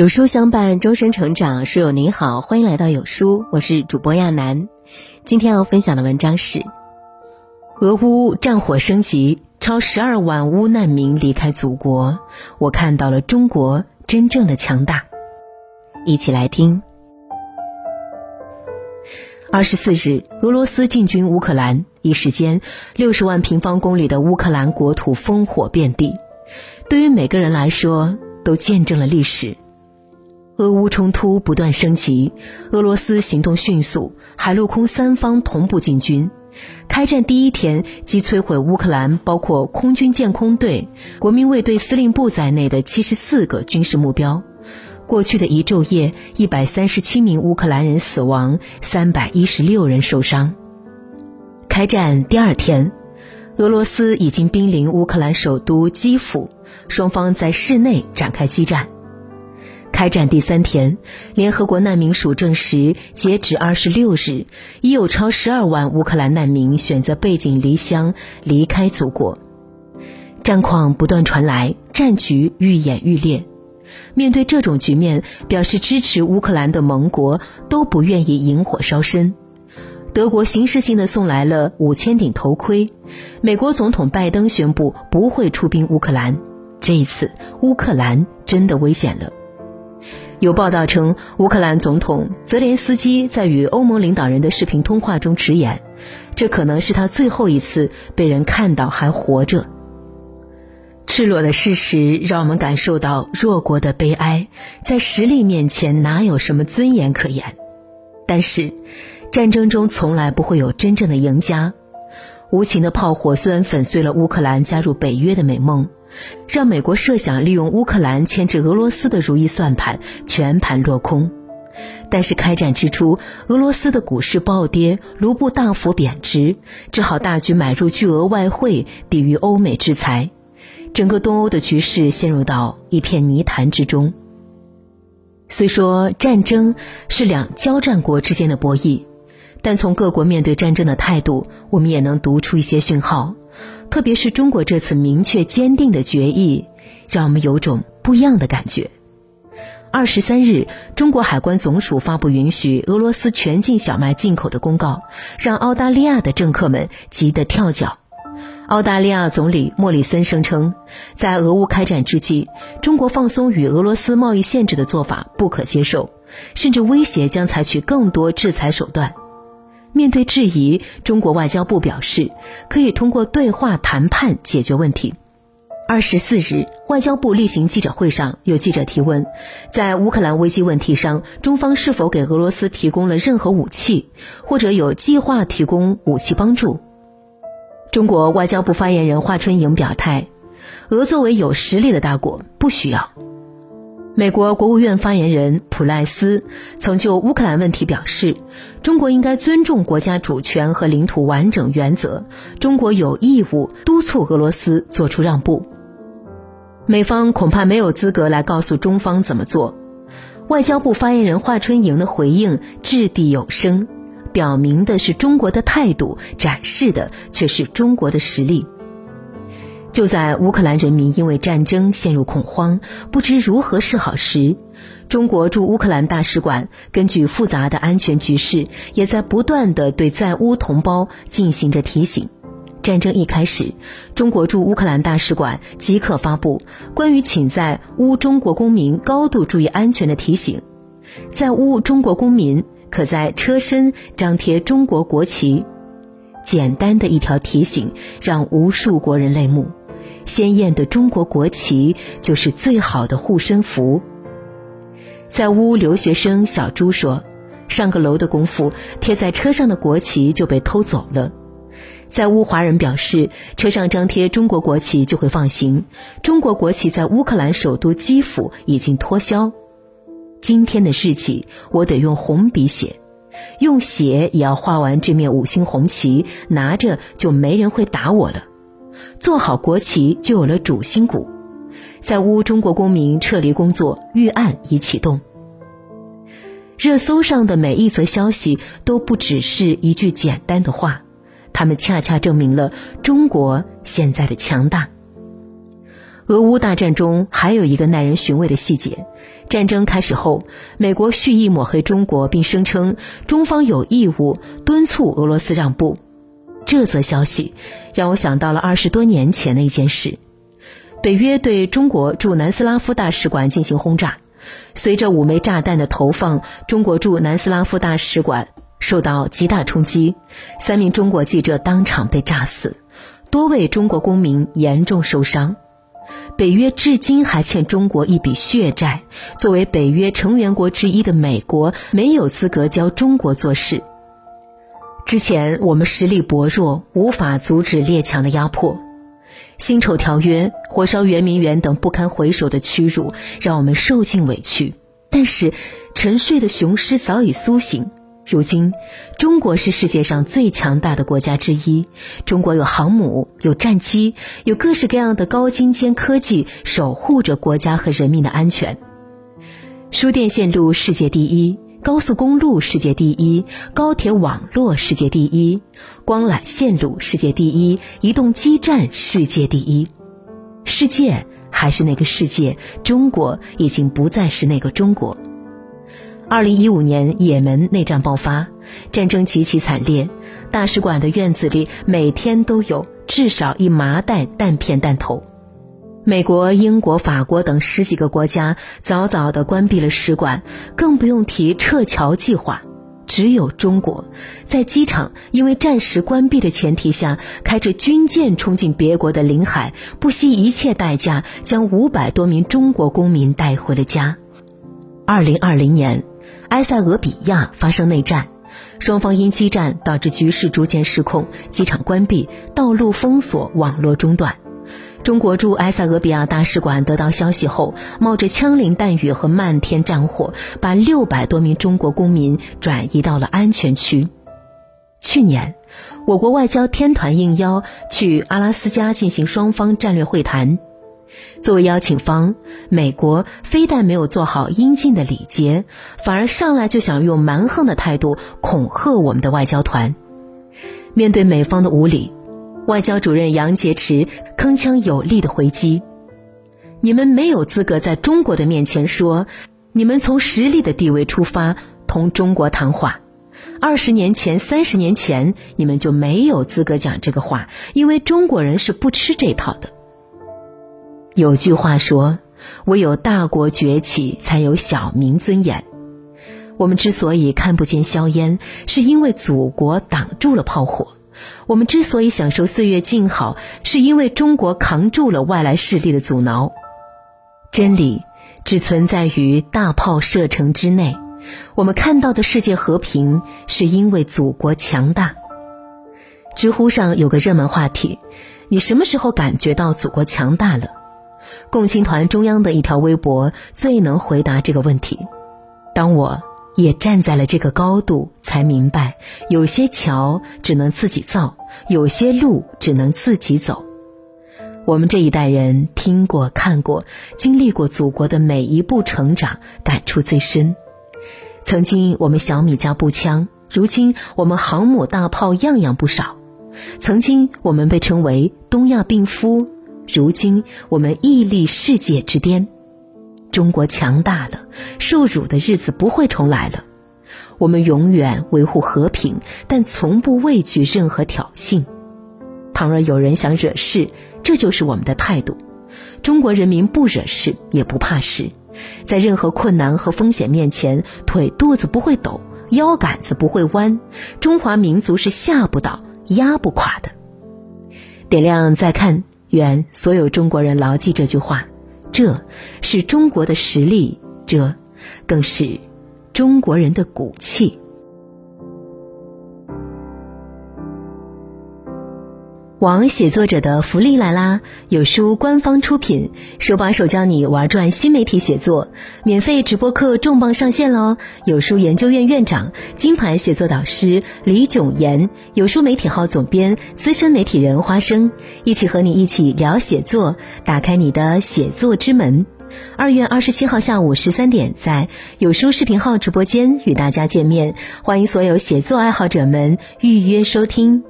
有书相伴，终身成长。书友您好，欢迎来到有书，我是主播亚楠。今天要分享的文章是：俄乌战火升级，超十二万乌难民离开祖国，我看到了中国真正的强大。一起来听。二十四日，俄罗斯进军乌克兰，一时间，六十万平方公里的乌克兰国土烽火遍地，对于每个人来说，都见证了历史。俄乌冲突不断升级，俄罗斯行动迅速，海陆空三方同步进军。开战第一天即摧毁乌克兰包括空军舰空队、国民卫队司令部在内的七十四个军事目标。过去的一昼夜，一百三十七名乌克兰人死亡，三百一十六人受伤。开战第二天，俄罗斯已经兵临乌克兰首都基辅，双方在市内展开激战。开战第三天，联合国难民署证实，截止二十六日，已有超十二万乌克兰难民选择背井离乡，离开祖国。战况不断传来，战局愈演愈烈。面对这种局面，表示支持乌克兰的盟国都不愿意引火烧身。德国形式性的送来了五千顶头盔，美国总统拜登宣布不会出兵乌克兰。这一次，乌克兰真的危险了。有报道称，乌克兰总统泽连斯基在与欧盟领导人的视频通话中直言，这可能是他最后一次被人看到还活着。赤裸的事实让我们感受到弱国的悲哀，在实力面前哪有什么尊严可言？但是，战争中从来不会有真正的赢家。无情的炮火虽然粉碎了乌克兰加入北约的美梦。让美国设想利用乌克兰牵制俄罗斯的如意算盘全盘落空，但是开战之初，俄罗斯的股市暴跌，卢布大幅贬值，只好大举买入巨额外汇抵御欧美制裁，整个东欧的局势陷入到一片泥潭之中。虽说战争是两交战国之间的博弈，但从各国面对战争的态度，我们也能读出一些讯号。特别是中国这次明确坚定的决议，让我们有种不一样的感觉。二十三日，中国海关总署发布允许俄罗斯全境小麦进口的公告，让澳大利亚的政客们急得跳脚。澳大利亚总理莫里森声称，在俄乌开战之际，中国放松与俄罗斯贸易限制的做法不可接受，甚至威胁将采取更多制裁手段。面对质疑，中国外交部表示，可以通过对话谈判解决问题。二十四日，外交部例行记者会上，有记者提问，在乌克兰危机问题上，中方是否给俄罗斯提供了任何武器，或者有计划提供武器帮助？中国外交部发言人华春莹表态，俄作为有实力的大国，不需要。美国国务院发言人普赖斯曾就乌克兰问题表示，中国应该尊重国家主权和领土完整原则，中国有义务督促俄罗斯做出让步。美方恐怕没有资格来告诉中方怎么做。外交部发言人华春莹的回应掷地有声，表明的是中国的态度，展示的却是中国的实力。就在乌克兰人民因为战争陷入恐慌，不知如何是好时，中国驻乌克兰大使馆根据复杂的安全局势，也在不断的对在乌同胞进行着提醒。战争一开始，中国驻乌克兰大使馆即刻发布关于请在乌中国公民高度注意安全的提醒，在乌中国公民可在车身张贴中国国旗。简单的一条提醒，让无数国人泪目。鲜艳的中国国旗就是最好的护身符。在乌留学生小朱说：“上个楼的功夫，贴在车上的国旗就被偷走了。”在乌华人表示，车上张贴中国国旗就会放行。中国国旗在乌克兰首都基辅已经脱销。今天的日记，我得用红笔写，用血也要画完这面五星红旗，拿着就没人会打我了。做好国旗，就有了主心骨。在乌中国公民撤离工作预案已启动。热搜上的每一则消息都不只是一句简单的话，他们恰恰证明了中国现在的强大。俄乌大战中还有一个耐人寻味的细节：战争开始后，美国蓄意抹黑中国，并声称中方有义务敦促俄罗斯让步。这则消息让我想到了二十多年前的一件事：北约对中国驻南斯拉夫大使馆进行轰炸，随着五枚炸弹的投放，中国驻南斯拉夫大使馆受到极大冲击，三名中国记者当场被炸死，多位中国公民严重受伤。北约至今还欠中国一笔血债，作为北约成员国之一的美国没有资格教中国做事。之前我们实力薄弱，无法阻止列强的压迫。辛丑条约、火烧圆明园等不堪回首的屈辱，让我们受尽委屈。但是，沉睡的雄狮早已苏醒。如今，中国是世界上最强大的国家之一。中国有航母，有战机，有各式各样的高精尖科技，守护着国家和人民的安全。输电线路世界第一。高速公路世界第一，高铁网络世界第一，光缆线路世界第一，移动基站世界第一。世界还是那个世界，中国已经不再是那个中国。二零一五年，也门内战爆发，战争极其惨烈，大使馆的院子里每天都有至少一麻袋弹片弹头。美国、英国、法国等十几个国家早早地关闭了使馆，更不用提撤侨计划。只有中国，在机场因为暂时关闭的前提下，开着军舰冲进别国的领海，不惜一切代价将五百多名中国公民带回了家。二零二零年，埃塞俄比亚发生内战，双方因激战导致局势逐渐失控，机场关闭，道路封锁，网络中断。中国驻埃塞俄比亚大使馆得到消息后，冒着枪林弹雨和漫天战火，把六百多名中国公民转移到了安全区。去年，我国外交天团应邀去阿拉斯加进行双方战略会谈，作为邀请方，美国非但没有做好应尽的礼节，反而上来就想用蛮横的态度恐吓我们的外交团。面对美方的无礼。外交主任杨洁篪铿锵有力的回击：“你们没有资格在中国的面前说，你们从实力的地位出发同中国谈话。二十年前、三十年前，你们就没有资格讲这个话，因为中国人是不吃这套的。有句话说，唯有大国崛起，才有小民尊严。我们之所以看不见硝烟，是因为祖国挡住了炮火。”我们之所以享受岁月静好，是因为中国扛住了外来势力的阻挠。真理只存在于大炮射程之内。我们看到的世界和平，是因为祖国强大。知乎上有个热门话题：你什么时候感觉到祖国强大了？共青团中央的一条微博最能回答这个问题。当我。也站在了这个高度，才明白，有些桥只能自己造，有些路只能自己走。我们这一代人听过、看过、经历过祖国的每一步成长，感触最深。曾经我们小米加步枪，如今我们航母大炮样样不少。曾经我们被称为东亚病夫，如今我们屹立世界之巅。中国强大了，受辱的日子不会重来了。我们永远维护和平，但从不畏惧任何挑衅。倘若有人想惹事，这就是我们的态度。中国人民不惹事，也不怕事，在任何困难和风险面前，腿肚子不会抖，腰杆子不会弯。中华民族是吓不倒、压不垮的。点亮再看，愿所有中国人牢记这句话。这是中国的实力，这更是中国人的骨气。王写作者的福利来啦！有书官方出品，手把手教你玩转新媒体写作，免费直播课重磅上线喽！有书研究院院长、金牌写作导师李炯言，有书媒体号总编、资深媒体人花生，一起和你一起聊写作，打开你的写作之门。二月二十七号下午十三点，在有书视频号直播间与大家见面，欢迎所有写作爱好者们预约收听。